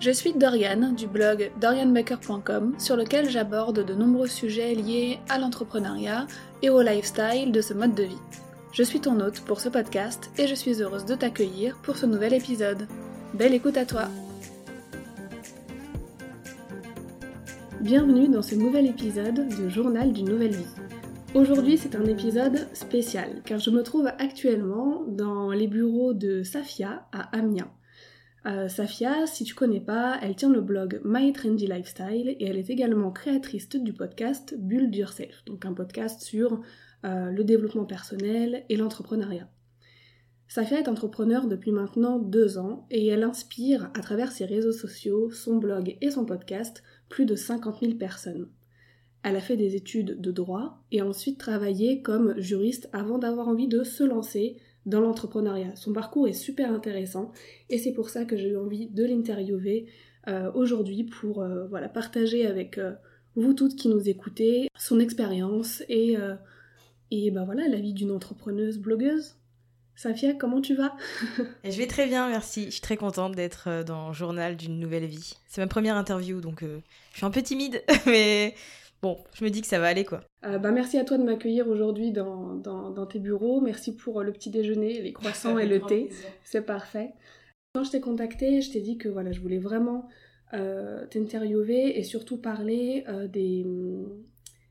Je suis Doriane du blog dorianbaker.com sur lequel j'aborde de nombreux sujets liés à l'entrepreneuriat et au lifestyle de ce mode de vie. Je suis ton hôte pour ce podcast et je suis heureuse de t'accueillir pour ce nouvel épisode. Belle écoute à toi Bienvenue dans ce nouvel épisode de Journal d'une nouvelle vie. Aujourd'hui c'est un épisode spécial car je me trouve actuellement dans les bureaux de Safia à Amiens. Euh, Safia, si tu connais pas, elle tient le blog My Trendy Lifestyle et elle est également créatrice du podcast Build Yourself, donc un podcast sur euh, le développement personnel et l'entrepreneuriat. Safia est entrepreneur depuis maintenant deux ans et elle inspire à travers ses réseaux sociaux, son blog et son podcast plus de 50 000 personnes. Elle a fait des études de droit et ensuite travaillé comme juriste avant d'avoir envie de se lancer dans l'entrepreneuriat. Son parcours est super intéressant et c'est pour ça que j'ai eu envie de l'interviewer euh, aujourd'hui pour euh, voilà, partager avec euh, vous toutes qui nous écoutez son expérience et, et ben voilà, la vie d'une entrepreneuse blogueuse. Safia, comment tu vas? Je vais très bien, merci. Je suis très contente d'être dans journal d'une nouvelle vie. C'est ma première interview, donc je suis un peu timide, mais bon, je me dis que ça va aller quoi. Euh, bah, merci à toi de m'accueillir aujourd'hui dans, dans, tes bureaux. Merci pour euh, le petit déjeuner, les croissants et le thé. C'est parfait. Quand je t'ai contacté, je t'ai dit que voilà, je voulais vraiment euh, t'interviewer et surtout parler des,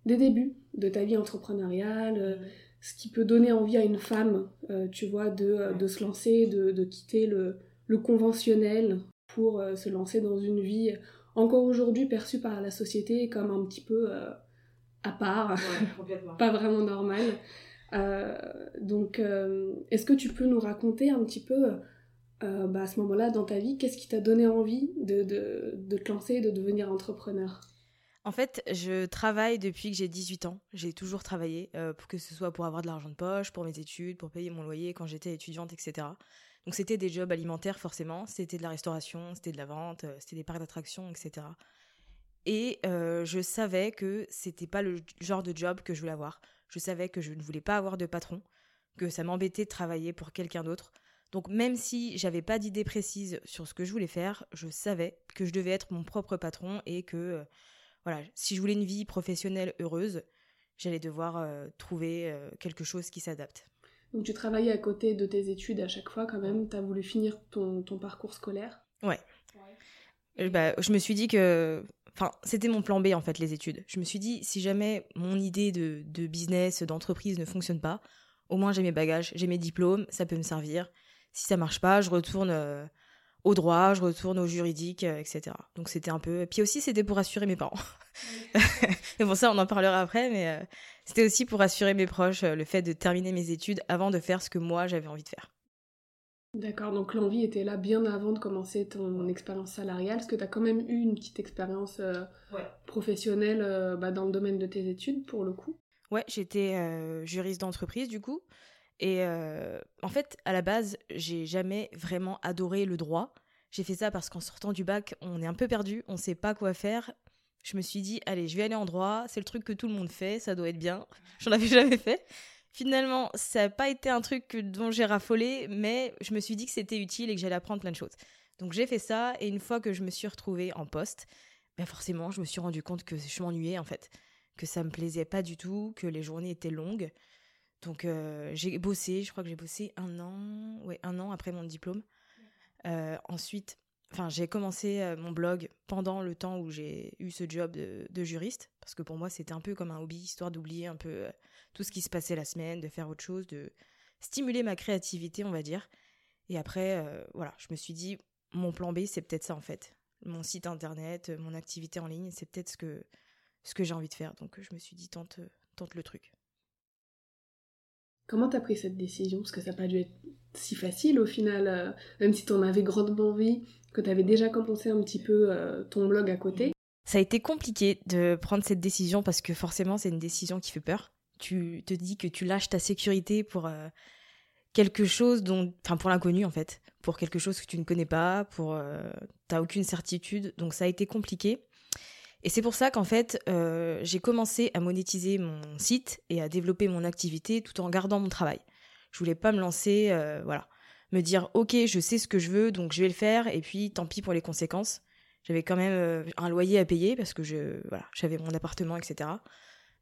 des débuts de ta vie entrepreneuriale, ce qui peut donner envie à une femme, tu vois, de, de se lancer, de, de quitter le, le, conventionnel pour se lancer dans une vie encore aujourd'hui perçue par la société comme un petit peu à part, pas vraiment normal. Euh, donc, euh, est-ce que tu peux nous raconter un petit peu, euh, bah, à ce moment-là dans ta vie, qu'est-ce qui t'a donné envie de, de, de, te lancer, de devenir entrepreneur? En fait, je travaille depuis que j'ai 18 ans. J'ai toujours travaillé, pour que ce soit pour avoir de l'argent de poche, pour mes études, pour payer mon loyer quand j'étais étudiante, etc. Donc c'était des jobs alimentaires forcément, c'était de la restauration, c'était de la vente, c'était des parcs d'attractions, etc. Et euh, je savais que c'était pas le genre de job que je voulais avoir. Je savais que je ne voulais pas avoir de patron, que ça m'embêtait de travailler pour quelqu'un d'autre. Donc même si j'avais pas d'idée précise sur ce que je voulais faire, je savais que je devais être mon propre patron et que euh, voilà, si je voulais une vie professionnelle heureuse, j'allais devoir euh, trouver quelque chose qui s'adapte. Donc tu travaillais à côté de tes études à chaque fois quand même, tu as voulu finir ton, ton parcours scolaire Ouais. Bah, je me suis dit que Enfin, c'était mon plan B en fait, les études. Je me suis dit, si jamais mon idée de, business, d'entreprise ne fonctionne pas, au moins j'ai mes bagages, j'ai mes diplômes, ça peut me servir. Si ça marche pas, je retourne euh, au droit, je retourne au juridique, euh, etc. Donc c'était un peu. Puis aussi, c'était pour rassurer mes parents. et pour ça, on en parlera après, mais euh, c'était aussi pour rassurer mes proches le fait de terminer mes études avant de faire ce que moi j'avais envie de faire. D'accord, donc l'envie était là bien avant de commencer ton expérience salariale, parce que tu as quand même eu une petite expérience euh, professionnelle euh, bah, dans le domaine de tes études pour le coup? Ouais, j'étais euh, juriste d'entreprise du coup. Et en fait, à la base, j'ai jamais vraiment adoré le droit. J'ai fait ça parce qu'en sortant du bac, on est un peu perdu, on sait pas quoi faire. Je me suis dit, allez, je vais aller en droit, c'est le truc que tout le monde fait, ça doit être bien. J'en avais jamais fait. Finalement, ça n'a pas été un truc dont j'ai raffolé, mais je me suis dit que c'était utile et que j'allais apprendre plein de choses. Donc j'ai fait ça, et une fois que je me suis retrouvée en poste, ben forcément, je me suis rendu compte que je m'ennuyais en fait, que ça me plaisait pas du tout, que les journées étaient longues. Donc euh, j'ai bossé, je crois que j'ai bossé un an, ouais, un après mon diplôme. ensuite, enfin, j'ai commencé mon blog pendant le temps où j'ai eu ce job de, juriste, parce que pour moi, c'était un peu comme un hobby, histoire d'oublier un peu tout ce qui se passait la semaine, de faire autre chose, de stimuler ma créativité, on va dire. Et après, voilà, je me suis dit, mon plan B, c'est peut-être ça en fait. Mon site internet, mon activité en ligne, c'est peut-être ce que, ce que j'ai envie de faire. Donc je me suis dit, tente, tente le truc. Comment t'as pris cette décision? Parce que ça n'a pas dû être si facile au final, euh, même si t'en avais grandement envie, que t'avais déjà commencé un petit peu euh, ton blog à côté. Ça a été compliqué de prendre cette décision parce que forcément c'est une décision qui fait peur. Tu te dis que tu lâches ta sécurité pour euh, quelque chose dont, enfin pour l'inconnu en fait, pour quelque chose que tu ne connais pas, pour t'as aucune certitude. Donc ça a été compliqué. Et c'est pour ça qu'en fait, euh, j'ai commencé à monétiser mon site et à développer mon activité tout en gardant mon travail. Je voulais pas me lancer, euh, voilà, me dire ok, je sais ce que je veux, donc je vais le faire, et puis tant pis pour les conséquences. J'avais quand même euh, un loyer à payer parce que je, voilà, j'avais mon appartement, etc.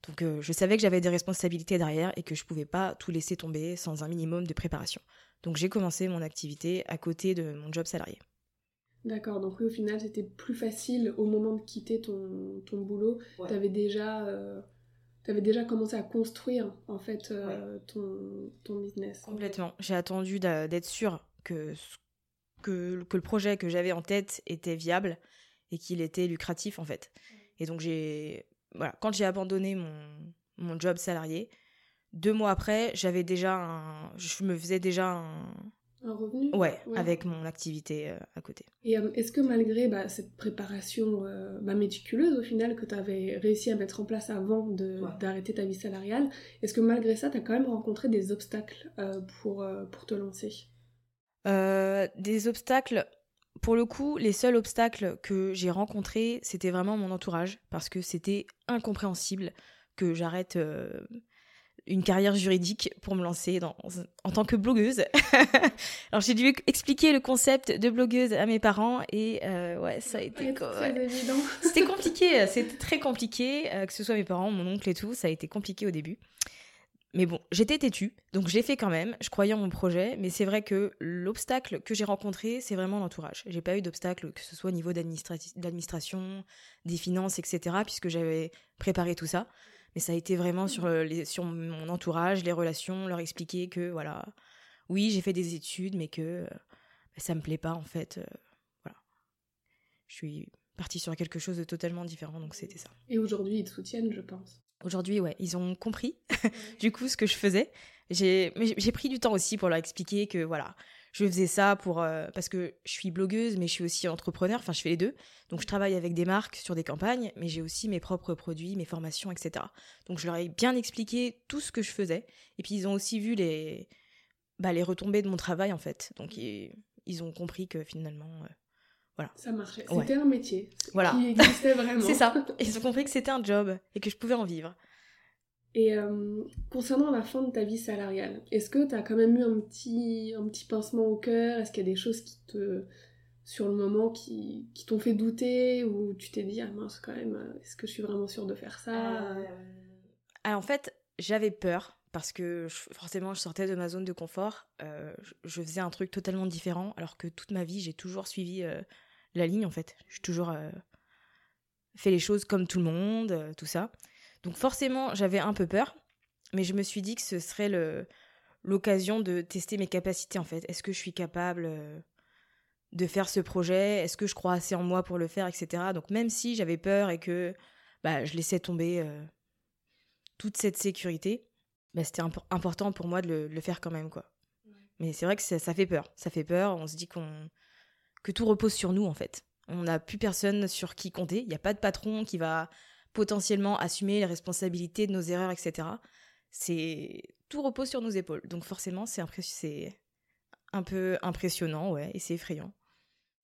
Donc je savais que j'avais des responsabilités derrière et que je pouvais pas tout laisser tomber sans un minimum de préparation. Donc j'ai commencé mon activité à côté de mon job salarié. D'accord, donc oui, au final, c'était plus facile au moment de quitter ton, ton boulot. Tu avais déjà, euh, avais déjà commencé à construire, en fait, euh, ton, ton business. Complètement. J'ai attendu d'être sûre que, que, que, le projet que j'avais en tête était viable et qu'il était lucratif, en fait. Et donc, j'ai... Voilà, quand j'ai abandonné mon, mon job salarié, deux mois après, j'avais déjà un... Je me faisais déjà un un revenu? Ouais, avec mon activité euh, à côté. Et euh, est-ce que malgré bah, cette préparation euh, bah, méticuleuse au final que tu avais réussi à mettre en place avant d'arrêter ta vie salariale, est-ce que malgré ça, tu as quand même rencontré des obstacles pour, pour te lancer? Des obstacles pour le coup, les seuls obstacles que j'ai rencontrés, c'était vraiment mon entourage, parce que c'était incompréhensible que j'arrête une carrière juridique pour me lancer dans, en tant que blogueuse. Alors j'ai dû expliquer le concept de blogueuse à mes parents et euh, ouais, ça a été C'était compliqué, c'était très compliqué, euh, que ce soit mes parents, mon oncle et tout, ça a été compliqué au début. Mais bon, j'étais têtue, donc j'ai fait quand même, je croyais en mon projet, mais c'est vrai que l'obstacle que j'ai rencontré, c'est vraiment l'entourage. J'ai pas eu d'obstacle, que ce soit au niveau d'administration, des finances, etc., puisque j'avais préparé tout ça. Mais ça a été vraiment sur, euh, les, sur mon entourage, les relations, leur expliquer que, voilà, oui, j'ai fait des études, mais que euh, bah, ça me plaît pas, en fait. Euh, voilà. Je suis partie sur quelque chose de totalement différent, donc c'était ça. Et aujourd'hui, ils te soutiennent, je pense. Aujourd'hui, ouais, ils ont compris, du coup, ce que je faisais. J'ai pris du temps aussi pour leur expliquer que, voilà, je faisais ça pour euh, parce que je suis blogueuse, mais je suis aussi entrepreneur. Enfin, je fais les deux. Donc, je travaille avec des marques sur des campagnes, mais j'ai aussi mes propres produits, mes formations, etc. Donc, je leur ai bien expliqué tout ce que je faisais. Et puis, ils ont aussi vu les bah, les retombées de mon travail en fait. Donc, ils, ils ont compris que finalement. Euh, voilà. Ça marchait. C'était un métier voilà. qui existait vraiment. C'est ça. Ils ont compris que c'était un job et que je pouvais en vivre. Et euh, concernant la fin de ta vie salariale, est-ce que tu as quand même eu un petit, un petit pincement au cœur? Est-ce qu'il y a des choses qui te, sur le moment, qui, qui t'ont fait douter? Ou tu t'es dit, ah mince, quand même, est-ce que je suis vraiment sûre de faire ça? Euh... Alors, en fait, j'avais peur parce que forcément, je sortais de ma zone de confort. Euh, je, faisais un truc totalement différent, alors que toute ma vie, j'ai toujours suivi euh, la ligne, en fait. J'ai toujours fait les choses comme tout le monde, tout ça. Donc forcément, j'avais un peu peur, mais je me suis dit que ce serait le, l'occasion de tester mes capacités en fait. Est-ce que je suis capable euh, de faire ce projet? Est-ce que je crois assez en moi pour le faire, etc. Donc même si j'avais peur et que bah, je laissais tomber euh, toute cette sécurité, bah, c'était important pour moi de le, faire quand même quoi. Mais c'est vrai que ça, fait peur. Ça fait peur. On se dit qu'on que tout repose sur nous en fait. On n'a plus personne sur qui compter. Il n'y a pas de patron qui va potentiellement assumer les responsabilités de nos erreurs, etc. C'est tout repose sur nos épaules. Donc forcément, c'est un peu impressionnant, ouais, et c'est effrayant.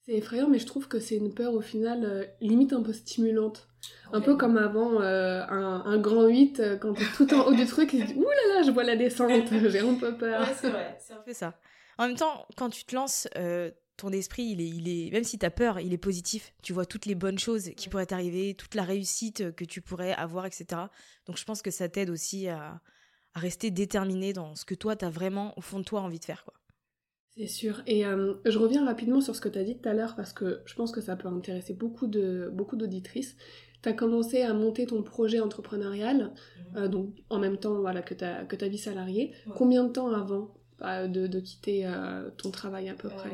C'est effrayant, mais je trouve que c'est une peur au final euh, limite un peu stimulante. Un peu comme avant euh, un, grand 8, euh, quand t'es tout en haut du truc, et tu dis Ouh là là, je vois la descente, j'ai un peu peur. Ouais, c'est vrai, c'est un peu ça. En même temps, quand tu te lances, ton esprit, il est, il est, même si tu as peur, il est positif. Tu vois toutes les bonnes choses qui pourraient t'arriver, toute la réussite que tu pourrais avoir, etc. Donc je pense que ça t'aide aussi à, rester déterminé dans ce que toi, tu as vraiment au fond de toi envie de faire. quoi. C'est sûr. Et euh, je reviens rapidement sur ce que tu as dit tout à l'heure parce que je pense que ça peut intéresser beaucoup de beaucoup d'auditrices. Tu as commencé à monter ton projet entrepreneurial, mhm. euh, donc en même temps voilà, que, ta, que ta vie salariée. Combien de temps avant euh, de, de, quitter ton travail à peu près?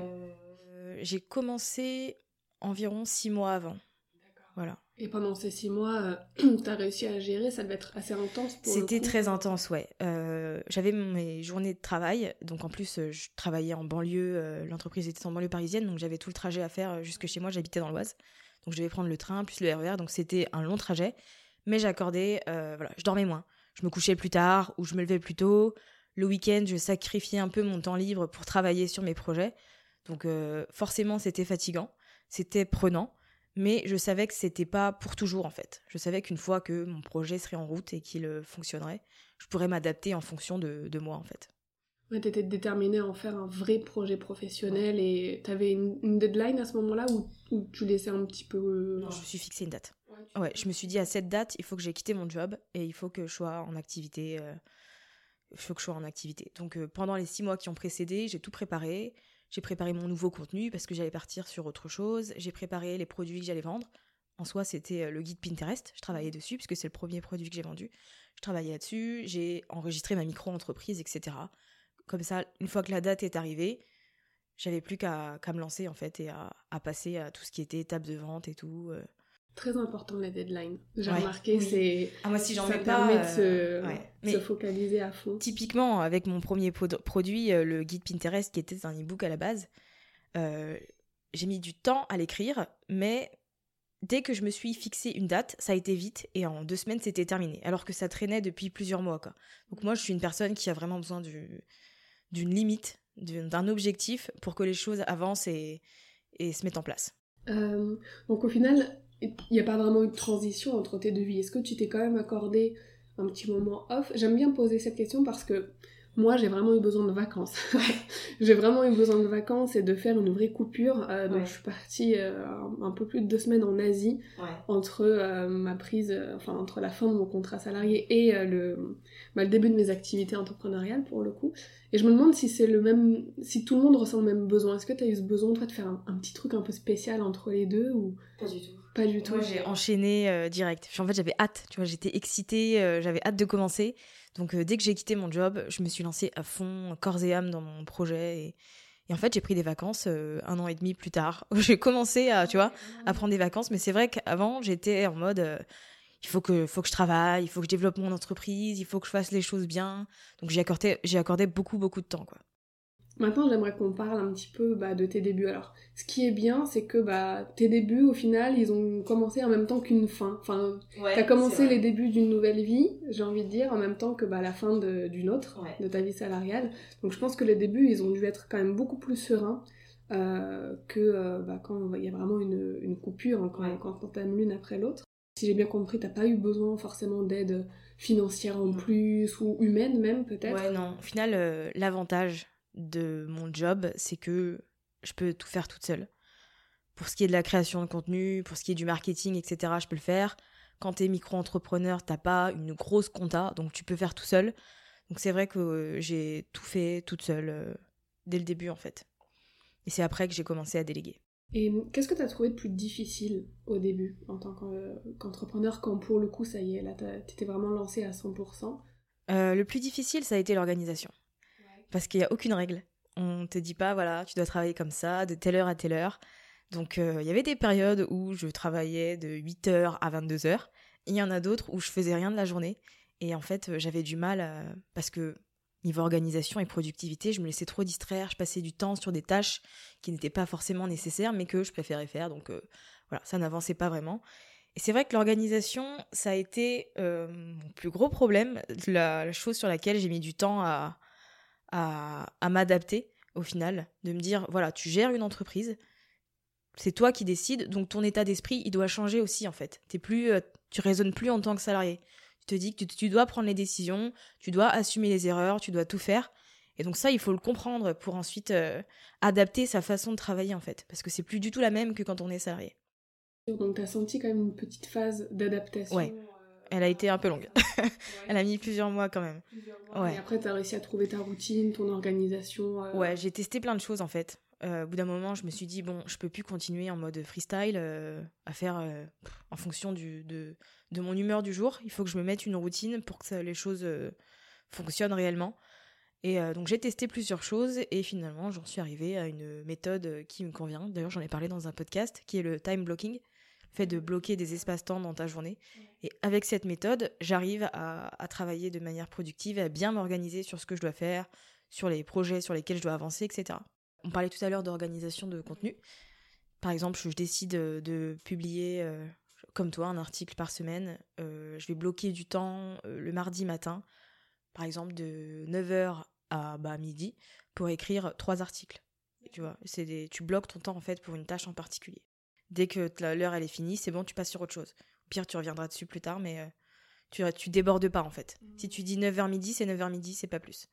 J'ai commencé environ six mois avant. Voilà. Et pendant ces six mois, euh, tu as réussi à gérer, ça devait être assez intense C'était très intense, ouais. Euh, j'avais mes journées de travail, donc en plus, euh, je travaillais en banlieue, l'entreprise était en banlieue parisienne, donc j'avais tout le trajet à faire jusque chez moi, j'habitais dans l'Oise. Donc je devais prendre le train, plus le RER, e donc c'était un long trajet. Mais j'accordais, voilà, je dormais moins. Je me couchais plus tard ou je me levais plus tôt. Le week-end, je sacrifiais un peu mon temps libre pour travailler sur mes projets. Donc forcément, c'était fatigant, c'était prenant mais je savais que c'était pas pour toujours en fait. Je savais qu'une fois que mon projet serait en route et qu'il euh, fonctionnerait, je pourrais m'adapter en fonction de, de, moi en fait. Ouais, t'étais déterminée à en faire un vrai projet professionnel et t'avais une, une deadline à ce moment-là ou, tu laissais un petit peu... Euh, non, je me suis fixé une date. Ouais, je me suis dit à cette date, il faut que j'ai quitté mon job et il faut que je sois en activité. Euh, il faut que je sois en activité. Donc pendant les six mois qui ont précédé, j'ai tout préparé. J'ai préparé mon nouveau contenu parce que j'allais partir sur autre chose. J'ai préparé les produits que j'allais vendre. En soi, c'était euh, le guide Pinterest. Je travaillais dessus puisque c'est le premier produit que j'ai vendu. Je travaillais là-dessus. J'ai enregistré ma micro-entreprise, etc. Comme ça, une fois que la date est arrivée, j'avais plus qu'à me lancer en fait et à, passer à tout ce qui était étape de vente et tout. Euh très important les deadlines. J'ai remarqué, c'est ah, moi si j'en ça permet de se, se, focaliser à fond. Typiquement, avec mon premier produit, euh, le guide Pinterest, qui était un e-book à la base, euh, j'ai mis du temps à l'écrire, mais dès que je me suis fixé une date, ça a été vite et en deux semaines c'était terminé. Alors que ça traînait depuis plusieurs mois. Quoi. Donc moi, je suis une personne qui a vraiment besoin d'une limite, d'un objectif pour que les choses avancent et, et se mettent en place. Euh, donc au final, il n'y a pas vraiment eu de transition entre tes deux vies. Est-ce que tu t'es quand même accordé un petit moment off? J'aime bien poser cette question parce que moi, j'ai vraiment eu besoin de vacances. j'ai vraiment eu besoin de vacances et de faire une vraie coupure. Euh, donc, je suis partie euh, un peu plus de deux semaines en Asie entre euh, ma prise, enfin entre la fin de mon contrat salarié et le, bah, le début de mes activités entrepreneuriales pour le coup. Et je me demande si c'est le même, si tout le monde ressent le même besoin. Est-ce que tu as eu ce besoin toi de faire un, un, petit truc un peu spécial entre les deux ou? Pas du tout. Pas du tout. J'ai enchaîné euh, direct. En fait, j'avais hâte, tu vois, j'étais excitée, euh, j'avais hâte de commencer. Donc, euh, dès que j'ai quitté mon job, je me suis lancée à fond, corps et âme dans mon projet. Et, et en fait, j'ai pris des vacances un an et demi plus tard. j'ai commencé à, tu vois, à prendre des vacances. Mais c'est vrai qu'avant, j'étais en mode, il faut que, faut que je travaille, il faut que je développe mon entreprise, il faut que je fasse les choses bien. Donc, j'ai accordé, accordé beaucoup, beaucoup de temps, quoi. Maintenant, j'aimerais qu'on parle un petit peu bah, de tes débuts. Alors, ce qui est bien, c'est que bah, tes débuts, au final, ils ont commencé en même temps qu'une fin. Enfin, t'as commencé les débuts d'une nouvelle vie, j'ai envie de dire, en même temps que bah, la fin d'une autre, de ta vie salariale. Donc, je pense que les débuts, ils ont dû être quand même beaucoup plus sereins euh, que euh, bah, quand il y a vraiment une, une coupure, hein, quand, quand on t'aime l'une après l'autre. Si j'ai bien compris, t'as pas eu besoin forcément d'aide financière en plus ou humaine même peut-être. Ouais, non. Au final, euh, l'avantage de mon job, c'est que je peux tout faire toute seule. Pour ce qui est de la création de contenu, pour ce qui est du marketing, etc., je peux le faire. Quand tu es micro-entrepreneur, t'as pas une grosse compta, donc tu peux faire tout seul. Donc c'est vrai que euh, j'ai tout fait toute seule euh, dès le début en fait. Et c'est après que j'ai commencé à déléguer. Et qu'est-ce que tu as trouvé de plus difficile au début en tant qu'entrepreneur quand pour le coup ça y est, là t'étais vraiment lancé à 100% euh, Le plus difficile ça a été l'organisation parce qu'il n'y a aucune règle. On te dit pas, voilà, tu dois travailler comme ça, de telle heure à telle heure. Donc, euh, il y avait des périodes où je travaillais de 8h à 22h. Il y en a d'autres où je faisais rien de la journée. Et en fait, euh, j'avais du mal euh, parce que niveau organisation et productivité, je me laissais trop distraire. Je passais du temps sur des tâches qui n'étaient pas forcément nécessaires, mais que je préférais faire. Donc, voilà, ça n'avançait pas vraiment. Et c'est vrai que l'organisation, ça a été mon plus gros problème, la chose sur laquelle j'ai mis du temps à, à, m'adapter au final, de me dire voilà, tu gères une entreprise, c'est toi qui décides, donc ton état d'esprit, il doit changer aussi en fait. T'es plus, euh, tu raisonnes plus en tant que salarié. Tu te dis que tu, dois prendre les décisions, tu dois assumer les erreurs, tu dois tout faire. Et donc ça, il faut le comprendre pour ensuite euh, adapter sa façon de travailler en fait, parce que c'est plus du tout la même que quand on est salarié. Donc tu as senti quand même une petite phase d'adaptation. Ouais. Elle a été un peu longue. Elle a mis plusieurs mois quand même. Ouais. Et après, tu as réussi à trouver ta routine, ton organisation. euh, Ouais, j'ai testé plein de choses en fait. Euh, au bout d'un moment, je me suis dit, bon, je peux plus continuer en mode freestyle euh, à faire en fonction du, de, de mon humeur du jour. Il faut que je me mette une routine pour que ça- les choses fonctionnent réellement. Et donc j'ai testé plusieurs choses et finalement j'en suis arrivée à une méthode qui me convient. D'ailleurs j'en ai parlé dans un podcast qui est le time blocking, fait de bloquer des espaces-temps dans ta journée. Et avec cette méthode, j'arrive à, à travailler de manière productive, à bien m'organiser sur ce que je dois faire, sur les projets sur lesquels je dois avancer, etc. On parlait tout à l'heure d'organisation de contenu. Par exemple, je décide de, de publier, euh, comme toi, un article par semaine. Euh, je vais bloquer du temps euh, le mardi matin, par exemple de 9h à bah, midi, pour écrire trois articles. Tu vois, c'est des, tu bloques ton temps en fait pour une tâche en particulier. Dès que l'heure elle est finie, c'est bon, tu passes sur autre chose. Au pire, tu reviendras dessus plus tard, mais euh, tu, tu débordes pas en fait. Si tu dis 9h midi, c'est 9h midi, c'est pas plus.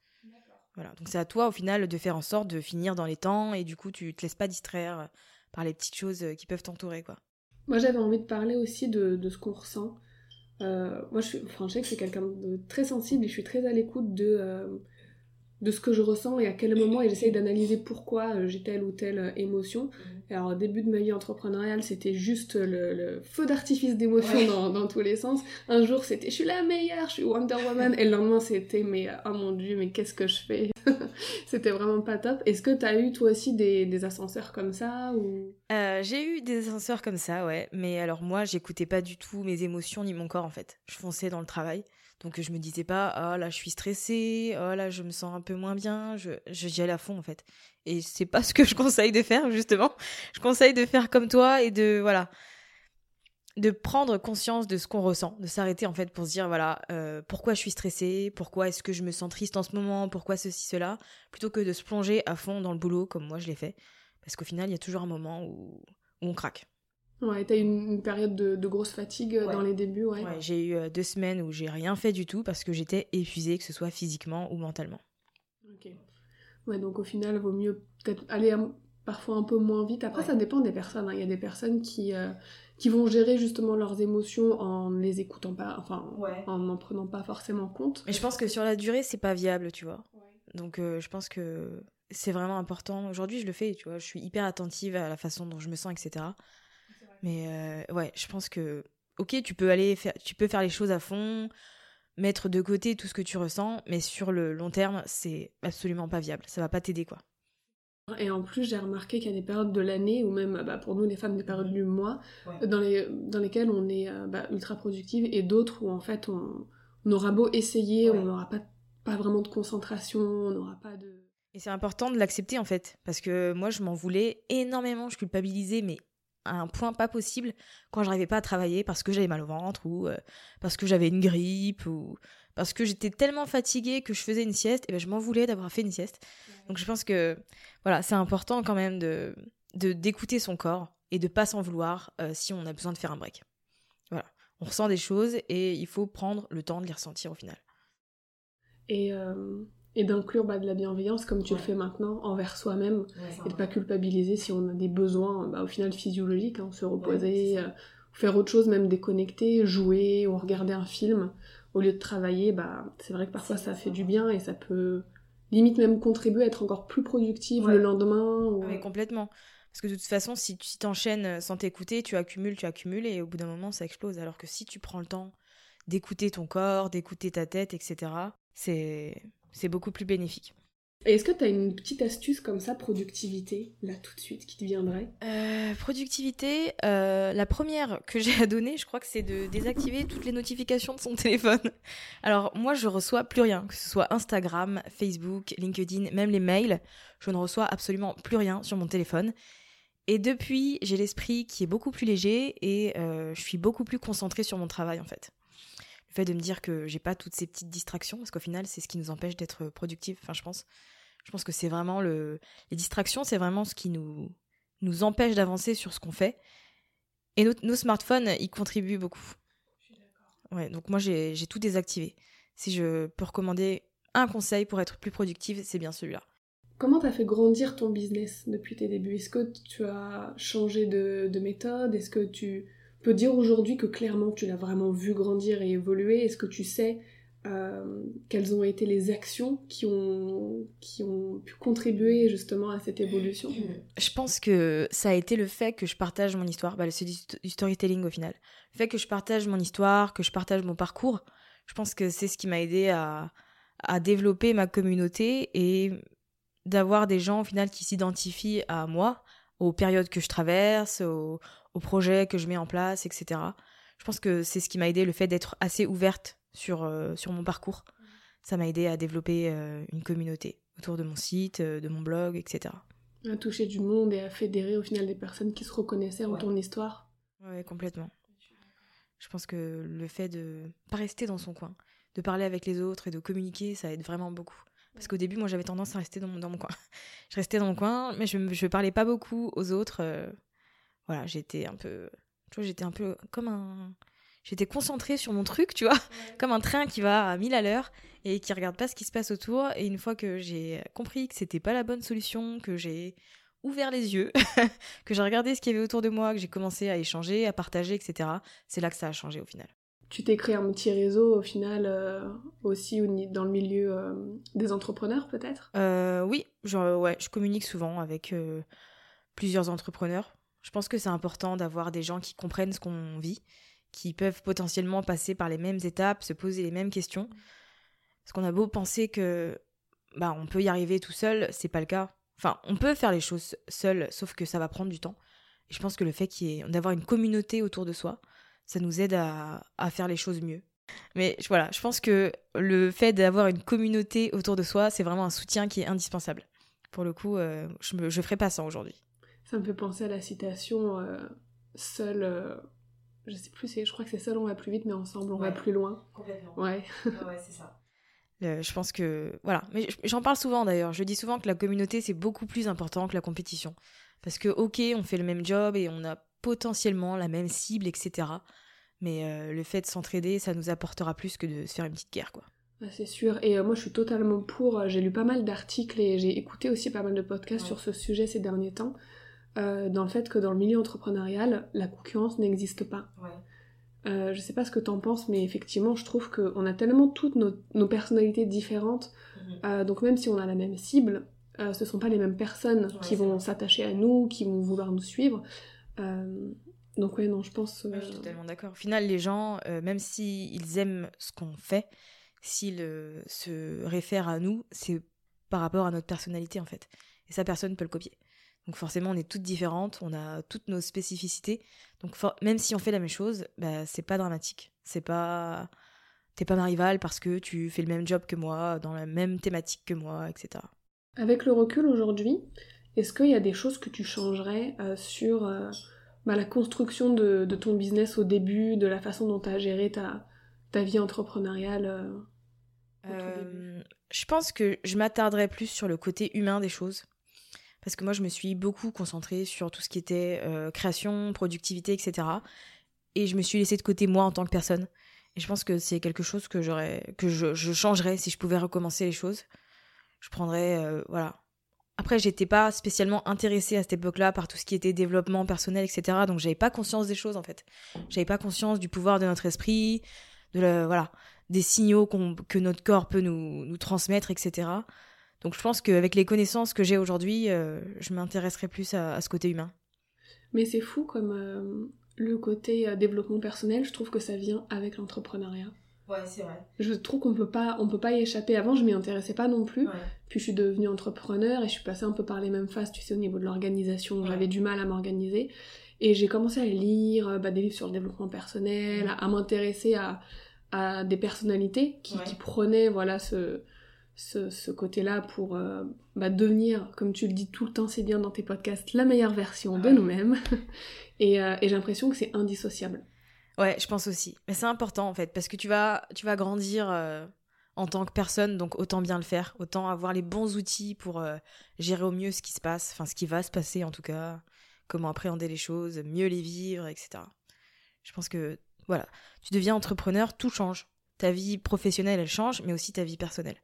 Voilà, donc c'est à toi au final de faire en sorte de finir dans les temps et du coup tu te laisses pas distraire euh, par les petites choses euh, qui peuvent t'entourer quoi. Moi, j'avais envie de parler aussi de, de ce qu'on ressent. Euh, moi, je, suis, enfin, je sais que suis quelqu'un de très sensible et je suis très à l'écoute de, de ce que je ressens et à quel moment, et j'essaye d'analyser pourquoi euh, j'ai telle ou telle euh, émotion. Et alors, au début de ma vie entrepreneuriale, c'était juste le, le feu d'artifice d'émotions Ouais. dans, dans tous les sens. Un jour, c'était je suis la meilleure, je suis Wonder Woman, et le lendemain, c'était mais oh mon dieu, mais qu'est-ce que je fais? C'était vraiment pas top. Est-ce que t'as eu toi aussi des, des ascenseurs comme ça ou... Euh, j'ai eu des ascenseurs comme ça, ouais, mais alors moi j'écoutais pas du tout mes émotions ni mon corps en fait. Je fonçais dans le travail, donc je me disais pas oh là je suis stressée, oh là je me sens un peu moins bien, je j'y allais à fond en fait. Et c'est pas ce que je conseille de faire justement. Je conseille de faire comme toi et de voilà de prendre conscience de ce qu'on ressent, de s'arrêter en fait pour se dire voilà euh, pourquoi je suis stressée, pourquoi est-ce que je me sens triste en ce moment, pourquoi ceci cela, plutôt que de se plonger à fond dans le boulot comme moi je l'ai fait, parce qu'au final il y a toujours un moment où on craque. Ouais, t'as eu une, une période de, de grosse fatigue euh, Ouais. dans les débuts, ouais. Ouais, j'ai eu euh, deux semaines où j'ai rien fait du tout parce que j'étais épuisée, que ce soit physiquement ou mentalement. Ok. Ouais, donc au final, vaut mieux peut-être aller parfois un peu moins vite. Après, Ouais. ça dépend des personnes. hein. Il y a des personnes qui, euh, qui vont gérer justement leurs émotions en ne les écoutant pas, enfin, en n'en prenant pas forcément compte. Mais je pense que sur la durée c'est pas viable, tu vois. Donc euh, je pense que c'est vraiment important. Aujourd'hui je le fais, tu vois, je suis hyper attentive à la façon dont je me sens, etc. Mais euh, ouais, je pense que ok, tu peux aller faire, tu peux faire les choses à fond, mettre de côté tout ce que tu ressens, mais sur le long terme, c'est absolument pas viable. Ça va pas t'aider quoi. Et en plus, j'ai remarqué qu'il y a des périodes de l'année, ou même bah, pour nous les femmes, des périodes du mois, Ouais. dans, les, dans lesquelles on est euh, bah, ultra productive, et d'autres où en fait on, on aura beau essayer, Ouais. on n'aura pas, pas vraiment de concentration, on n'aura pas de. Et c'est important de l'accepter en fait, parce que moi je m'en voulais énormément, je culpabilisais, mais à un point pas possible quand j'arrivais pas à travailler parce que j'avais mal au ventre ou euh, parce que j'avais une grippe ou parce que j'étais tellement fatiguée que je faisais une sieste, et ben je m'en voulais d'avoir fait une sieste. Donc je pense que voilà, c'est important quand même de de- d'écouter son corps et de pas s'en vouloir euh, si on a besoin de faire un break. Voilà, on ressent des choses et il faut prendre le temps de les ressentir au final. Et, euh, et d'inclure bah, de la bienveillance, comme tu le fais maintenant, envers soi-même. et de pas culpabiliser si on a des besoins bah, au final physiologiques, hein, se reposer, euh, faire autre chose, même déconnecter, jouer ou regarder un film au lieu de travailler, bah c'est vrai que parfois ça fait du bien et ça peut limite même contribuer à être encore plus productive Ouais. le lendemain. Ou... Ah, complètement. Parce que de toute façon, si tu t'enchaînes sans t'écouter, tu accumules, tu accumules, et au bout d'un moment, ça explose. Alors que si tu prends le temps d'écouter ton corps, d'écouter ta tête, etc., c'est c'est beaucoup plus bénéfique. Et est-ce que tu as une petite astuce comme ça, productivité, là tout de suite, qui te viendrait? Euh, productivité, euh, la première que j'ai à donner, je crois que c'est de désactiver toutes les notifications de son téléphone. Alors moi, je reçois plus rien, que ce soit Instagram, Facebook, LinkedIn, même les mails, je ne reçois absolument plus rien sur mon téléphone. Et depuis, j'ai l'esprit qui est beaucoup plus léger et euh, je suis beaucoup plus concentrée sur mon travail en fait. Le fait de me dire que j'ai pas toutes ces petites distractions, parce qu'au final, c'est ce qui nous empêche d'être productifs. Enfin, je pense, je pense que c'est vraiment le, les distractions, c'est vraiment ce qui nous nous empêche d'avancer sur ce qu'on fait. Et nos, nos smartphones, ils contribuent beaucoup. Ouais, donc moi j'ai j'ai tout désactivé. Si je peux recommander un conseil pour être plus productive, c'est bien celui-là. Comment t'as fait grandir ton business depuis tes débuts? Est-ce que tu as changé de, de méthode? Est-ce que tu peux dire aujourd'hui que clairement tu l'as vraiment vu grandir et évoluer Est-ce que tu sais euh, quelles ont été les actions qui ont, qui ont pu contribuer justement à cette évolution? Je pense que ça a été le fait que je partage mon histoire. Bah, c'est du, storytelling au final. Le fait que je partage mon histoire, que je partage mon parcours, je pense que c'est ce qui m'a aidé à, à développer ma communauté et d'avoir des gens au final qui s'identifient à moi, aux périodes que je traverse, aux, aux projets que je mets en place, etc. Je pense que c'est ce qui m'a aidé, le fait d'être assez ouverte sur, euh, sur mon parcours. Ça m'a aidé à développer euh, une communauté autour de mon site, euh, de mon blog, etc. À toucher du monde et à fédérer au final des personnes qui se reconnaissaient en ton histoire. Ouais, complètement. Je pense que le fait de pas rester dans son coin, de parler avec les autres et de communiquer, ça aide vraiment beaucoup. Parce qu'au début, moi, j'avais tendance à rester dans mon, dans mon coin. je restais dans mon coin, mais je ne parlais pas beaucoup aux autres. Voilà, j'étais un peu... Tu vois, j'étais un peu comme un j'étais concentrée sur mon truc, tu vois, comme un train qui va à 1000 à l'heure et qui regarde pas ce qui se passe autour. Et une fois que j'ai compris que c'était pas la bonne solution, que j'ai ouvert les yeux, que j'ai regardé ce qu'il y avait autour de moi, que j'ai commencé à échanger, à partager, etc., c'est là que ça a changé au final. Tu t'es créé un petit réseau au final euh, aussi dans le milieu euh, des entrepreneurs peut-être? Euh, Oui, genre, ouais, je communique souvent avec plusieurs entrepreneurs. Je pense que c'est important d'avoir des gens qui comprennent ce qu'on vit qui peuvent potentiellement passer par les mêmes étapes, se poser les mêmes questions. Parce qu'on a beau penser que bah on peut y arriver tout seul, c'est pas le cas. Enfin, on peut faire les choses seul, sauf que ça va prendre du temps. Et je pense que le fait d'avoir une communauté autour de soi, ça nous aide à, faire les choses mieux. Mais voilà, je pense que le fait d'avoir une communauté autour de soi, c'est vraiment un soutien qui est indispensable. Pour le coup, euh, je ne ferai pas ça aujourd'hui. Ça me fait penser à la citation euh, Seul euh, je sais plus, je crois que c'est seul on va plus vite, mais ensemble on va plus loin. Complètement. Ouais. ouais, c'est ça. je pense que voilà, mais j'en parle souvent d'ailleurs. Je dis souvent que la communauté c'est beaucoup plus important que la compétition, parce que ok, on fait le même job et on a potentiellement la même cible, etc. Mais euh, le fait de s'entraider, ça nous apportera plus que de se faire une petite guerre, quoi. c'est sûr. Et euh, moi, je suis totalement pour. J'ai lu pas mal d'articles et j'ai écouté aussi pas mal de podcasts sur ce sujet ces derniers temps. Euh, dans le fait que dans le milieu entrepreneurial, la concurrence n'existe pas. Ouais. Euh, je sais pas ce que t'en penses, mais effectivement, je trouve qu'on a tellement toutes nos, personnalités différentes. Mhm. Euh, donc même si on a la même cible, euh, ce sont pas les mêmes personnes qui vont s'attacher à nous, qui vont vouloir nous suivre. donc ouais, non, je pense... je suis totalement d'accord. Au final, les gens, même s'ils aiment ce qu'on fait, s'ils se réfèrent à nous, c'est par rapport à notre personnalité, en fait. Et ça, personne peut le copier. Donc forcément, on est toutes différentes, on a toutes nos spécificités. Donc même si on fait la même chose, bah, c'est pas dramatique. C'est pas t'es pas ma rivale parce que tu fais le même job que moi, dans la même thématique que moi, etc. Avec le recul aujourd'hui, est-ce qu'il y a des choses que tu changerais euh, sur euh, bah, la construction de, ton business au début, de la façon dont tu as géré ta, ta vie entrepreneuriale euh, Je pense que je m'attarderais plus sur le côté humain des choses parce que moi je me suis beaucoup concentrée sur tout ce qui était euh, création, productivité, etc. Et je me suis laissée de côté moi en tant que personne. Et je pense que c'est quelque chose que j'aurais, que je, changerais si je pouvais recommencer les choses. Je prendrais, euh, voilà. Après, j'étais pas spécialement intéressée à cette époque-là par tout ce qui était développement personnel, etc. Donc j'avais pas conscience des choses en fait. J'avais pas conscience du pouvoir de notre esprit, de la, voilà, des signaux que notre corps peut nous transmettre, etc. Donc je pense qu'avec les connaissances que j'ai aujourd'hui, euh, je m'intéresserai plus à, ce côté humain. Mais c'est fou comme euh, le côté euh, développement personnel, je trouve que ça vient avec l'entrepreneuriat. Ouais, c'est vrai. Je trouve qu'on peut pas, on peut pas y échapper. Avant, je m'y intéressais pas non plus. Puis je suis devenue entrepreneur et je suis passée un peu par les mêmes phases, tu sais, au niveau de l'organisation. J'avais du mal à m'organiser. Et j'ai commencé à lire bah, des livres sur le développement personnel, à, m'intéresser à, à, des personnalités qui, qui prenaient voilà ce, ce, côté-là pour euh, bah, devenir, comme tu le dis tout le temps, c'est bien dans tes podcasts, la meilleure version de nous-mêmes. Euh, et, j'ai l'impression que c'est indissociable. Ouais, je pense aussi. Mais c'est important en fait, parce que tu vas, tu vas grandir euh, en tant que personne, donc autant bien le faire, autant avoir les bons outils pour gérer au mieux ce qui se passe, enfin ce qui va se passer en tout cas, comment appréhender les choses, mieux les vivre, etc. Je pense que, voilà, tu deviens entrepreneur, tout change. Ta vie professionnelle, elle change, mais aussi ta vie personnelle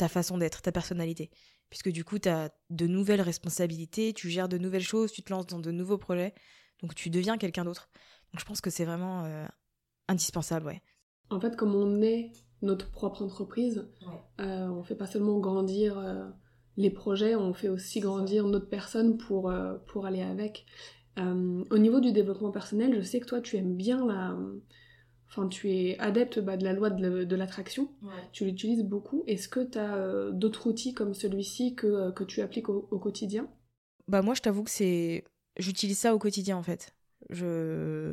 ta façon d'être, ta personnalité. Puisque du coup, tu as de nouvelles responsabilités, tu gères de nouvelles choses, tu te lances dans de nouveaux projets, donc tu deviens quelqu'un d'autre. Donc je pense que c'est vraiment indispensable, ouais. En fait, comme on est notre propre entreprise, on fait pas seulement grandir les projets, on fait aussi grandir notre personne pour, pour aller avec. au niveau du développement personnel, je sais que toi, tu aimes bien la Enfin, tu es adepte bah, de la loi de l'attraction, tu l'utilises beaucoup. Est-ce que tu as euh, d'autres outils comme celui-ci que, euh, que tu appliques au, quotidien? Bah moi, je t'avoue que c'est... J'utilise ça au quotidien, en fait. Je...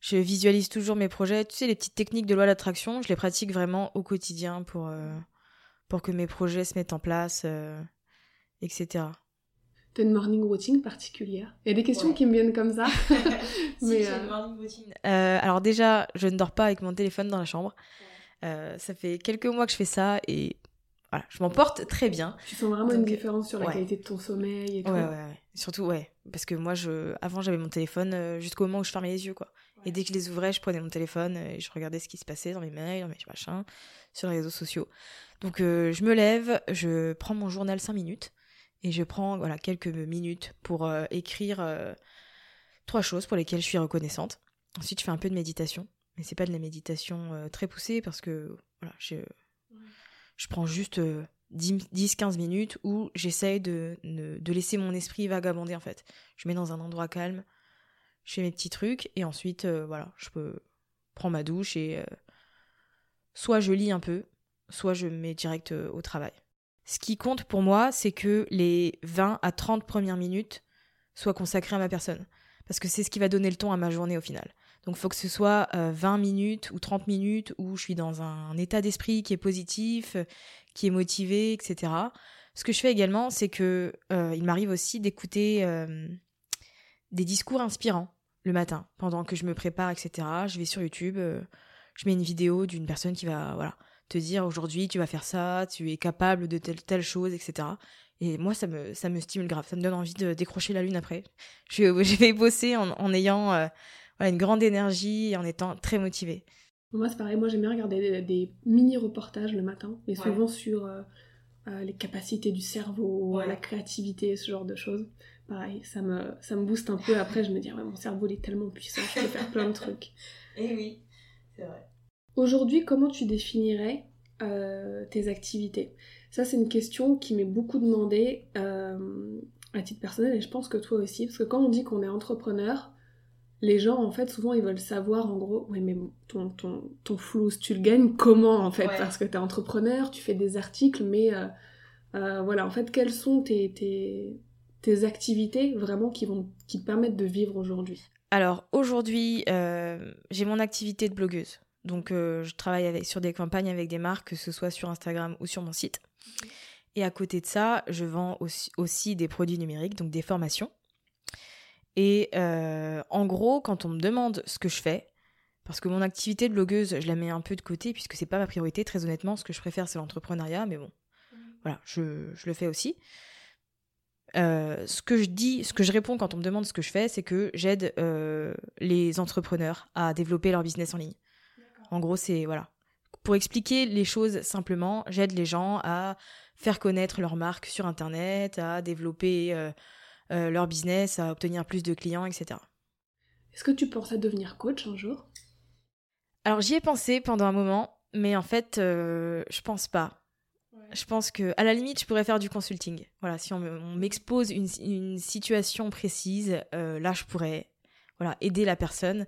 je visualise toujours mes projets. Tu sais, les petites techniques de loi d'attraction, je les pratique vraiment au quotidien pour, euh, pour que mes projets se mettent en place, etc. T'as une morning routine particulière Il y a des questions qui me viennent comme ça. Mais euh, morning routine. Euh, alors déjà, je ne dors pas avec mon téléphone dans la chambre. Euh, ça fait quelques mois que je fais ça et voilà, je m'en porte très bien. Tu sens vraiment une différence sur la qualité de ton sommeil et tout. Ouais, ouais, Surtout, ouais. Parce que moi, je... avant, j'avais mon téléphone jusqu'au moment où je fermais les yeux, quoi. Et dès que je les ouvrais, je prenais mon téléphone et je regardais ce qui se passait dans mes mails, dans mes machins, sur les réseaux sociaux. Donc, je me lève, je prends mon journal 5 minutes et je prends voilà, quelques minutes pour euh, écrire euh, trois choses pour lesquelles je suis reconnaissante. Ensuite, je fais un peu de méditation, mais c'est pas de la méditation euh, très poussée parce que voilà, je, je prends juste 10-15 minutes où j'essaye de, de, laisser mon esprit vagabonder en fait. Je mets dans un endroit calme, je fais mes petits trucs et ensuite, voilà, je peux prendre ma douche et soit je lis un peu, soit je me mets direct au travail. Ce qui compte pour moi, c'est que les 20 à 30 premières minutes soient consacrées à ma personne. Parce que c'est ce qui va donner le ton à ma journée au final. Donc il faut que ce soit 20 euh, minutes ou 30 minutes où je suis dans un état d'esprit qui est positif, qui est motivé, etc. Ce que je fais également, c'est que euh, il m'arrive aussi d'écouter euh, des discours inspirants le matin, pendant que je me prépare, etc. Je vais sur YouTube, je mets une vidéo d'une personne qui va voilà te dire aujourd'hui tu vas faire ça, tu es capable de telle telle chose, etc. Et moi ça me ça me stimule grave, ça me donne envie de décrocher la lune après. Je, vais bosser en, en ayant euh, une grande énergie et en étant très motivée. Moi c'est pareil, moi j'aime bien regarder des, mini reportages le matin, mais souvent sur euh, euh, les capacités du cerveau, la créativité, ce genre de choses. Pareil, ça me, ça me booste un peu. Après, je me dis, ouais, mon cerveau il est tellement puissant, je peux faire plein de trucs. Et eh oui, c'est vrai. Aujourd'hui, comment tu définirais euh, tes activités? Ça, c'est une question qui m'est beaucoup demandée euh, à titre personnel et je pense que toi aussi, parce que quand on dit qu'on est entrepreneur, les gens, en fait, souvent, ils veulent savoir, en gros, oui, mais ton, ton, ton flou, tu le gagnes comment, en fait Parce que tu es entrepreneur, tu fais des articles, mais euh, voilà, en fait, quelles sont tes, tes, tes activités vraiment qui, vont, qui te permettent de vivre aujourd'hui? Alors aujourd'hui, j'ai mon activité de blogueuse. Donc, euh, je travaille avec, sur des campagnes avec des marques, que ce soit sur Instagram ou sur mon site. Et à côté de ça, je vends aussi, des produits numériques, donc des formations. Et euh, en gros, quand on me demande ce que je fais, parce que mon activité de blogueuse, je la mets un peu de côté puisque c'est pas ma priorité. Très honnêtement, ce que je préfère, c'est l'entrepreneuriat, mais bon, voilà, je, je, le fais aussi. Euh, ce que je dis, ce que je réponds quand on me demande ce que je fais, c'est que j'aide les entrepreneurs à développer leur business en ligne. En gros, c'est voilà. Pour expliquer les choses simplement, j'aide les gens à faire connaître leur marque sur Internet, à développer euh, euh, leur business, à obtenir plus de clients, etc. Est-ce que tu penses à devenir coach un jour? Alors j'y ai pensé pendant un moment, mais en fait, euh, je pense pas. Je pense que, à la limite, je pourrais faire du consulting. Voilà, si on m'expose une, une, situation précise, là, je pourrais, voilà, aider la personne.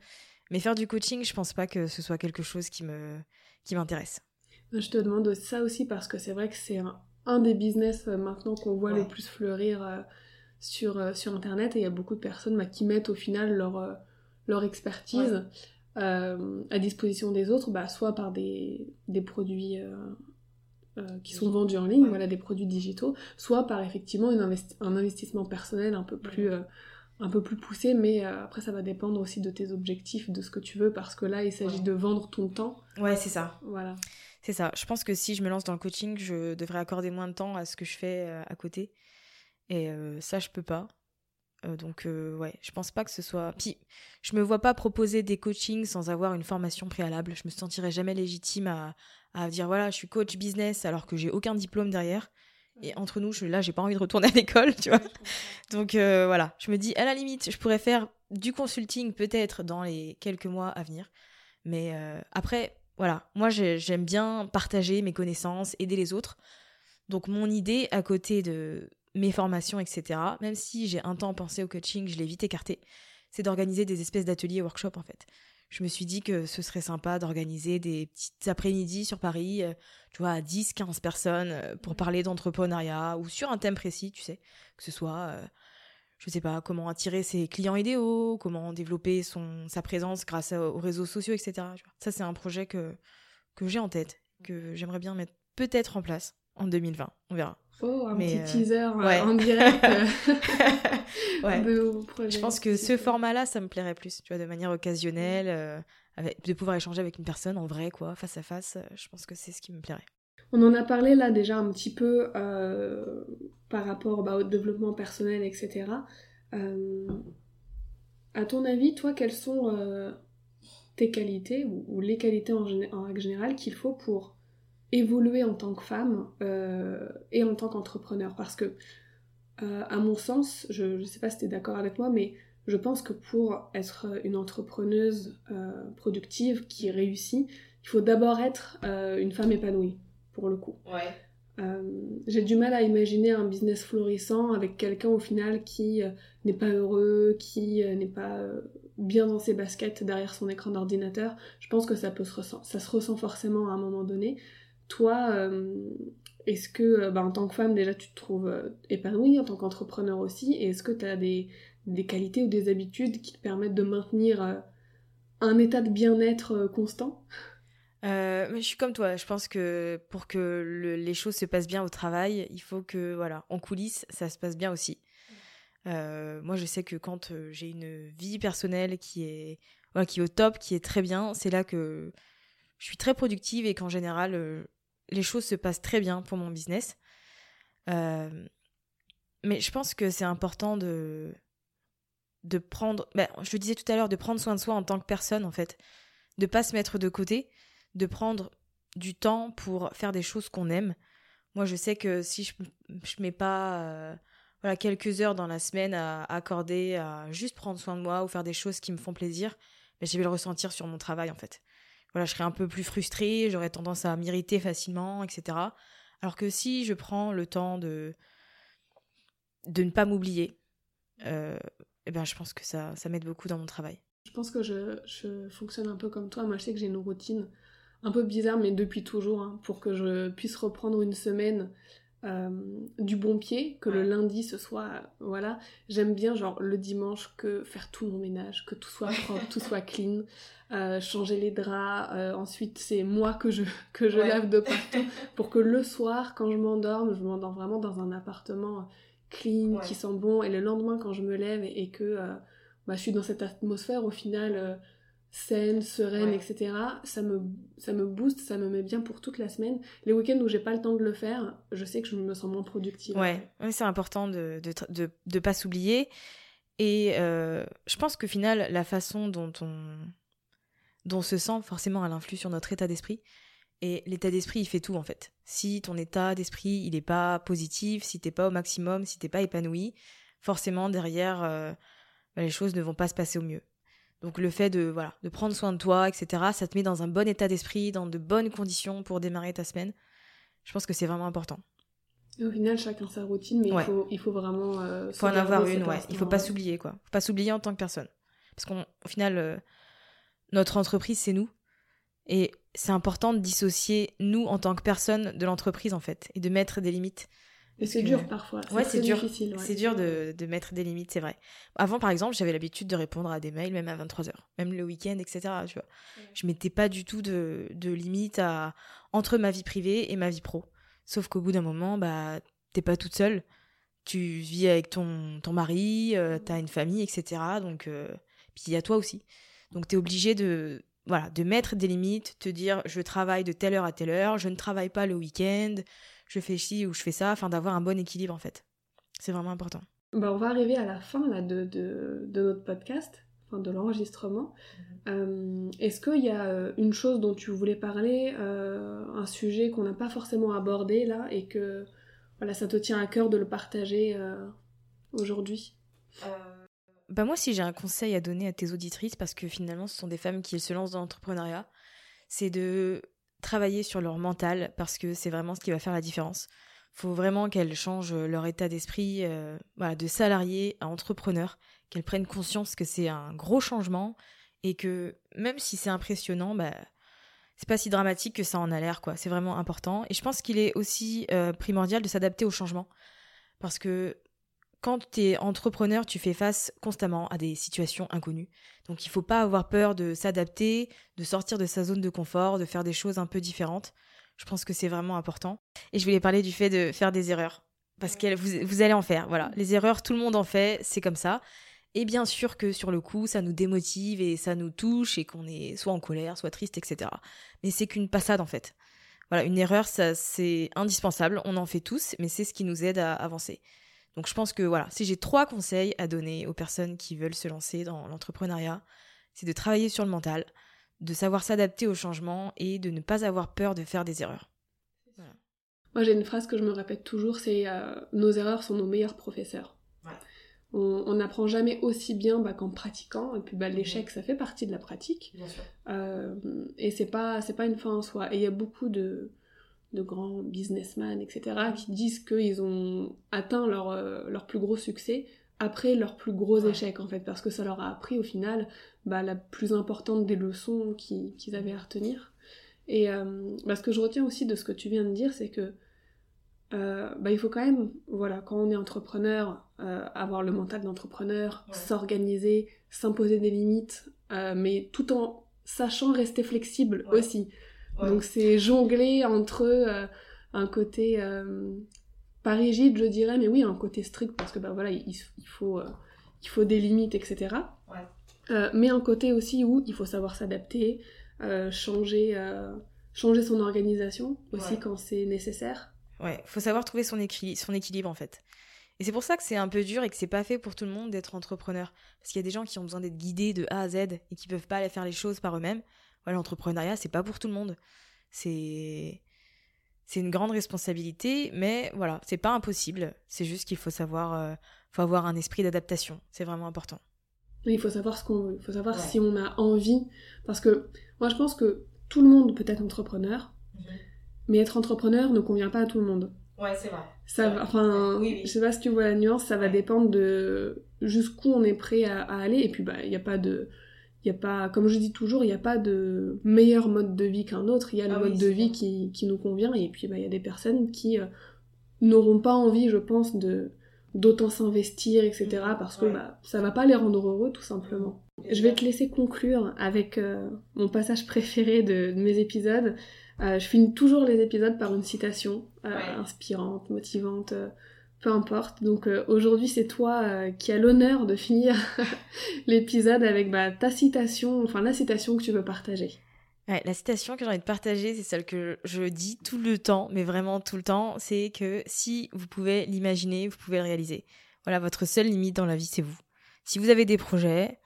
Mais faire du coaching, je pense pas que ce soit quelque chose qui me qui m'intéresse. Je te demande ça aussi parce que c'est vrai que c'est un, des business euh, maintenant qu'on voit le plus fleurir euh, sur, euh, sur internet et il y a beaucoup de personnes bah, qui mettent au final leur, leur expertise à disposition des autres, bah, soit par des, des produits qui sont vendus en ligne, voilà, des produits digitaux, soit par effectivement un investissement personnel un peu plus un peu plus poussé, mais euh, après ça va dépendre aussi de tes objectifs, de ce que tu veux, parce que là il s'agit de vendre ton temps. Ouais, c'est ça. Voilà. C'est ça. Je pense que si je me lance dans le coaching, je devrais accorder moins de temps à ce que je fais euh, à côté. Et euh, ça, je peux pas. donc, ouais, je pense pas que ce soit. Puis, je me vois pas proposer des coachings sans avoir une formation préalable. Je me sentirais jamais légitime à, à dire voilà, je suis coach business alors que j'ai aucun diplôme derrière. Et entre nous, je, là, j'ai pas envie de retourner à l'école, tu vois. Donc euh, voilà, je me dis, à la limite, je pourrais faire du consulting peut-être dans les quelques mois à venir. Mais euh, après, voilà, moi j'aime bien partager mes connaissances, aider les autres. Donc mon idée à côté de mes formations, etc., même si j'ai un temps pensé au coaching, je l'ai vite écarté, c'est d'organiser des espèces d'ateliers workshops en fait je me suis dit que ce serait sympa d'organiser des petites après-midi sur Paris, euh, tu vois, à 10, 15 personnes euh, pour parler d'entrepreneuriat ou sur un thème précis, tu sais, que ce soit, euh, je sais pas, comment attirer ses clients idéaux, comment développer son, sa présence grâce aux réseaux sociaux, etc. Ça, c'est un projet que, que j'ai en tête, que j'aimerais bien mettre peut-être en place en 2020. On verra. Oh, un petit teaser en direct. ouais. Je pense que ce format-là, ça me plairait plus, tu vois, de manière occasionnelle, euh, de pouvoir échanger avec une personne en vrai, quoi, face à face. Euh, je pense que c'est ce qui me plairait. On en a parlé là déjà un petit peu euh, par rapport bah, au développement personnel, etc. à ton avis, toi, quelles sont tes qualités ou, les qualités en, en règle générale qu'il faut pour évoluer en tant que femme et en tant qu'entrepreneur Parce que euh, à mon sens, je ne sais pas si tu es d'accord avec moi, mais je pense que pour être une entrepreneuse euh, productive qui réussit, il faut d'abord être euh, une femme épanouie, pour le coup. J'ai du mal à imaginer un business florissant avec quelqu'un au final qui n'est pas heureux, qui n'est pas bien dans ses baskets derrière son écran d'ordinateur. Je pense que ça, peut se ça se ressent forcément à un moment donné. Toi, est-ce que, euh, bah, en tant que femme, déjà, tu te trouves euh, épanouie, en tant qu'entrepreneur aussi Et est-ce que tu as des, qualités ou des habitudes qui te permettent de maintenir euh, un état de bien-être constant? Je suis comme toi. Je pense que pour que les choses se passent bien au travail, il faut que, voilà, en coulisses, ça se passe bien aussi. moi, je sais que quand j'ai une vie personnelle qui est, qui est au top, qui est très bien, c'est là que je suis très productive et qu'en général, les choses se passent très bien pour mon business. Euh, mais je pense que c'est important de, de prendre, ben, je le disais tout à l'heure, de prendre soin de soi en tant que personne, en fait. De pas se mettre de côté, de prendre du temps pour faire des choses qu'on aime. Moi, je sais que si je ne mets pas euh, voilà, quelques heures dans la semaine à, accorder à juste prendre soin de moi ou faire des choses qui me font plaisir, ben, je vais le ressentir sur mon travail, en fait voilà, je serais un peu plus frustrée, j'aurais tendance à m'irriter facilement, etc. Alors que si je prends le temps de, de ne pas m'oublier, euh, eh ben, je pense que ça, ça m'aide beaucoup dans mon travail. Je pense que je, je, fonctionne un peu comme toi. Moi, je sais que j'ai une routine un peu bizarre, mais depuis toujours, hein, pour que je puisse reprendre une semaine euh, du bon pied, que le lundi ce soit, voilà. J'aime bien genre le dimanche que faire tout mon ménage, que tout soit propre, tout soit clean, euh, changer les draps. Euh, ensuite c'est moi que je que je lave de partout pour que le soir quand je m'endorme, je m'endors vraiment dans un appartement clean qui sent bon et le lendemain quand je me lève et, que bah, je suis dans cette atmosphère au final saine, sereine, etc. Ça me, ça me booste, ça me met bien pour toute la semaine. Les week-ends où j'ai pas le temps de le faire, je sais que je me sens moins productive. Ouais, c'est important de de, de, pas s'oublier. Et euh, je pense que final, la façon dont on, dont se sent, forcément, elle influe sur notre état d'esprit. Et l'état d'esprit, il fait tout en fait. Si ton état d'esprit, il est pas positif, si t'es pas au maximum, si t'es pas épanoui, forcément derrière, euh, bah, les choses ne vont pas se passer au mieux. Donc le fait de voilà de prendre soin de toi, etc. Ça te met dans un bon état d'esprit, dans de bonnes conditions pour démarrer ta semaine. Je pense que c'est vraiment important. au final, chacun sa routine, mais il, faut, il faut vraiment. Euh, faut en avoir une, ouais. Il faut pas s'oublier, quoi. Faut pas s'oublier en tant que personne. Parce qu'au final, euh, notre entreprise, c'est nous. Et c'est important de dissocier nous en tant que personne de l'entreprise, en fait. Et de mettre des limites. Et c'est dur parfois. Ouais, c'est dur. C'est dur de, de, mettre des limites, c'est vrai. Avant, par exemple, j'avais l'habitude de répondre à des mails même à 23h, même le week-end, etc. Tu vois. Je mettais pas du tout de, de limite à, entre ma vie privée et ma vie pro. Sauf qu'au bout d'un moment, bah, t'es pas toute seule. Tu vis avec ton, ton mari, tu euh, t'as une famille, etc. Donc, euh, puis il y a toi aussi. Donc, t'es obligé de, voilà, de mettre des limites, te dire je travaille de telle heure à telle heure, je ne travaille pas le week-end je fais ci ou je fais ça, afin d'avoir un bon équilibre en fait. C'est vraiment important. Bah, on va arriver à la fin là, de, de, notre podcast, enfin, de l'enregistrement. Mhm. Euh, est-ce qu'il y a euh, une chose dont tu voulais parler, euh, un sujet qu'on n'a pas forcément abordé là et que voilà, ça te tient à cœur de le partager aujourd'hui? Bah moi, si j'ai un conseil à donner à tes auditrices, parce que finalement, ce sont des femmes qui se lancent dans l'entrepreneuriat, c'est de travailler sur leur mental, parce que c'est vraiment ce qui va faire la différence. faut vraiment qu'elles changent leur état d'esprit euh, de salarié à entrepreneur, qu'elles prennent conscience que c'est un gros changement et que même si c'est impressionnant, bah, c'est pas si dramatique que ça en a l'air, quoi. C'est vraiment important. Et je pense qu'il est aussi euh, primordial de s'adapter au changement. Parce que quand tu es entrepreneur, tu fais face constamment à des situations inconnues. Donc il faut pas avoir peur de s'adapter, de sortir de sa zone de confort, de faire des choses un peu différentes. Je pense que c'est vraiment important. Et je voulais parler du fait de faire des erreurs. Parce que vous, vous allez en faire. Voilà. Les erreurs, tout le monde en fait, c'est comme ça. Et bien sûr que sur le coup, ça nous démotive et ça nous touche et qu'on est soit en colère, soit triste, etc. Mais c'est qu'une passade en fait. Voilà, une erreur, ça c'est indispensable. On en fait tous, mais c'est ce qui nous aide à avancer. Donc je pense que voilà, si j'ai trois conseils à donner aux personnes qui veulent se lancer dans l'entrepreneuriat, c'est de travailler sur le mental, de savoir s'adapter au changement et de ne pas avoir peur de faire des erreurs. Moi j'ai une phrase que je me répète toujours, c'est euh, nos erreurs sont nos meilleurs professeurs. On n'apprend jamais aussi bien bah, qu'en pratiquant, et puis bah, l'échec ça fait partie de la pratique. Bien sûr. Euh, et c'est pas, pas une fin en soi. Et il y a beaucoup de, de grands businessmen, etc., qui disent qu'ils ont atteint leur, euh, leur plus gros succès après leur plus gros échec, en fait, parce que ça leur a appris au final bah, la plus importante des leçons qu'ils avaient à retenir. Et euh, bah, ce que je retiens aussi de ce que tu viens de dire, c'est que euh, bah, il faut quand même, voilà, quand on est entrepreneur, avoir le mental d'entrepreneur, s'organiser, s'imposer des limites, mais tout en sachant rester flexible aussi. Donc c'est jongler entre euh, un côté euh, pas rigide, je dirais, mais oui, un côté strict parce que bah voilà, il, faut euh, il faut des limites, etc. mais un côté aussi où il faut savoir s'adapter, changer changer son organisation aussi quand c'est nécessaire. Ouais, faut savoir trouver son, son équilibre en fait. Et c'est pour ça que c'est un peu dur et que c'est pas fait pour tout le monde d'être entrepreneur. Parce qu'il y a des gens qui ont besoin d'être guidés de A à Z et qui peuvent pas aller faire les choses par eux-mêmes l'entrepreneuriat, c'est pas pour tout le monde. C'est c'est une grande responsabilité, mais voilà, c'est pas impossible. C'est juste qu'il faut savoir, euh, faut avoir un esprit d'adaptation. C'est vraiment important. Il faut savoir ce qu'on veut. Il faut savoir si on a envie, parce que moi je pense que tout le monde peut être entrepreneur, mhm. mais être entrepreneur ne convient pas à tout le monde. Ouais, c'est vrai. Ça, enfin, je sais pas si tu vois la nuance. Ça va dépendre de jusqu'où on est prêt à, à aller. Et puis bah, il n'y a pas de y a pas, comme je dis toujours, il n'y a pas de meilleur mode de vie qu'un autre, il y a le ah mode de vie qui, qui, nous convient, et puis bah, il y a des personnes qui euh, n'auront pas envie, je pense, de d'autant s'investir, etc., mmh. parce que bah, ça va pas les rendre heureux, tout simplement. Je vais te laisser conclure avec euh, mon passage préféré de, mes épisodes. Euh, je finis toujours les épisodes par une citation inspirante, motivante, peu importe. Donc euh, aujourd'hui, c'est toi euh, qui as l'honneur de finir l'épisode avec bah, ta citation, enfin la citation que tu veux partager. la citation que j'ai envie de partager, c'est celle que je dis tout le temps, mais vraiment tout le temps, c'est que si vous pouvez l'imaginer, vous pouvez le réaliser. Voilà, votre seule limite dans la vie, c'est vous. Si vous avez des projets,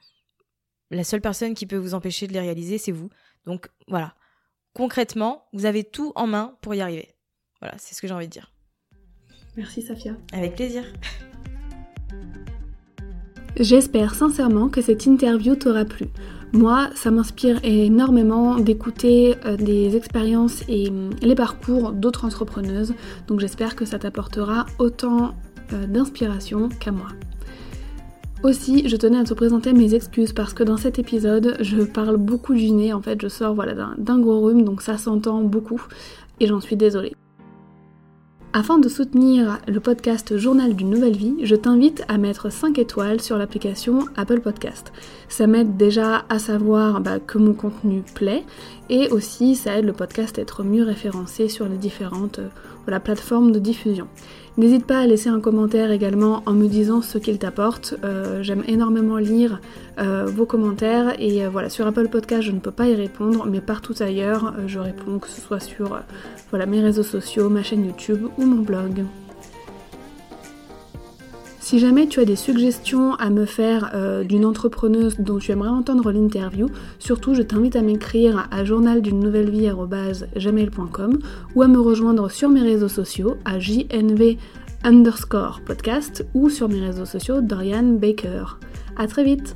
la seule personne qui peut vous empêcher de les réaliser, c'est vous. Donc voilà, concrètement, vous avez tout en main pour y arriver. Voilà, c'est ce que j'ai envie de dire. Merci Safia. Avec plaisir. J'espère sincèrement que cette interview t'aura plu. Moi, ça m'inspire énormément d'écouter euh, des expériences et hum, les parcours d'autres entrepreneuses, donc j'espère que ça t'apportera autant euh, d'inspiration qu'à moi. Aussi, je tenais à te présenter mes excuses parce que dans cet épisode, je parle beaucoup du nez, en fait je sors voilà, d'un gros rhume, donc ça s'entend beaucoup et j'en suis désolée. Afin de soutenir le podcast Journal d'une nouvelle vie, je t'invite à mettre 5 étoiles sur l'application Apple Podcast. Ça m'aide déjà à savoir bah, que mon contenu plaît et aussi ça aide le podcast à être mieux référencé sur les différentes euh, plateformes de diffusion. N'hésite pas à laisser un commentaire également en me disant ce qu'il t'apporte. Euh, j'aime énormément lire euh, vos commentaires et euh, voilà sur Apple Podcast je ne peux pas y répondre, mais partout ailleurs je réponds que ce soit sur voilà mes réseaux sociaux, ma chaîne YouTube ou mon blog. Si jamais tu as des suggestions à me faire euh, d'une entrepreneuse dont tu aimerais entendre l'interview, surtout je t'invite à m'écrire à journal d'une nouvelle vie ou à me rejoindre sur mes réseaux sociaux à jnv underscore podcast ou sur mes réseaux sociaux Dorian Baker. A très vite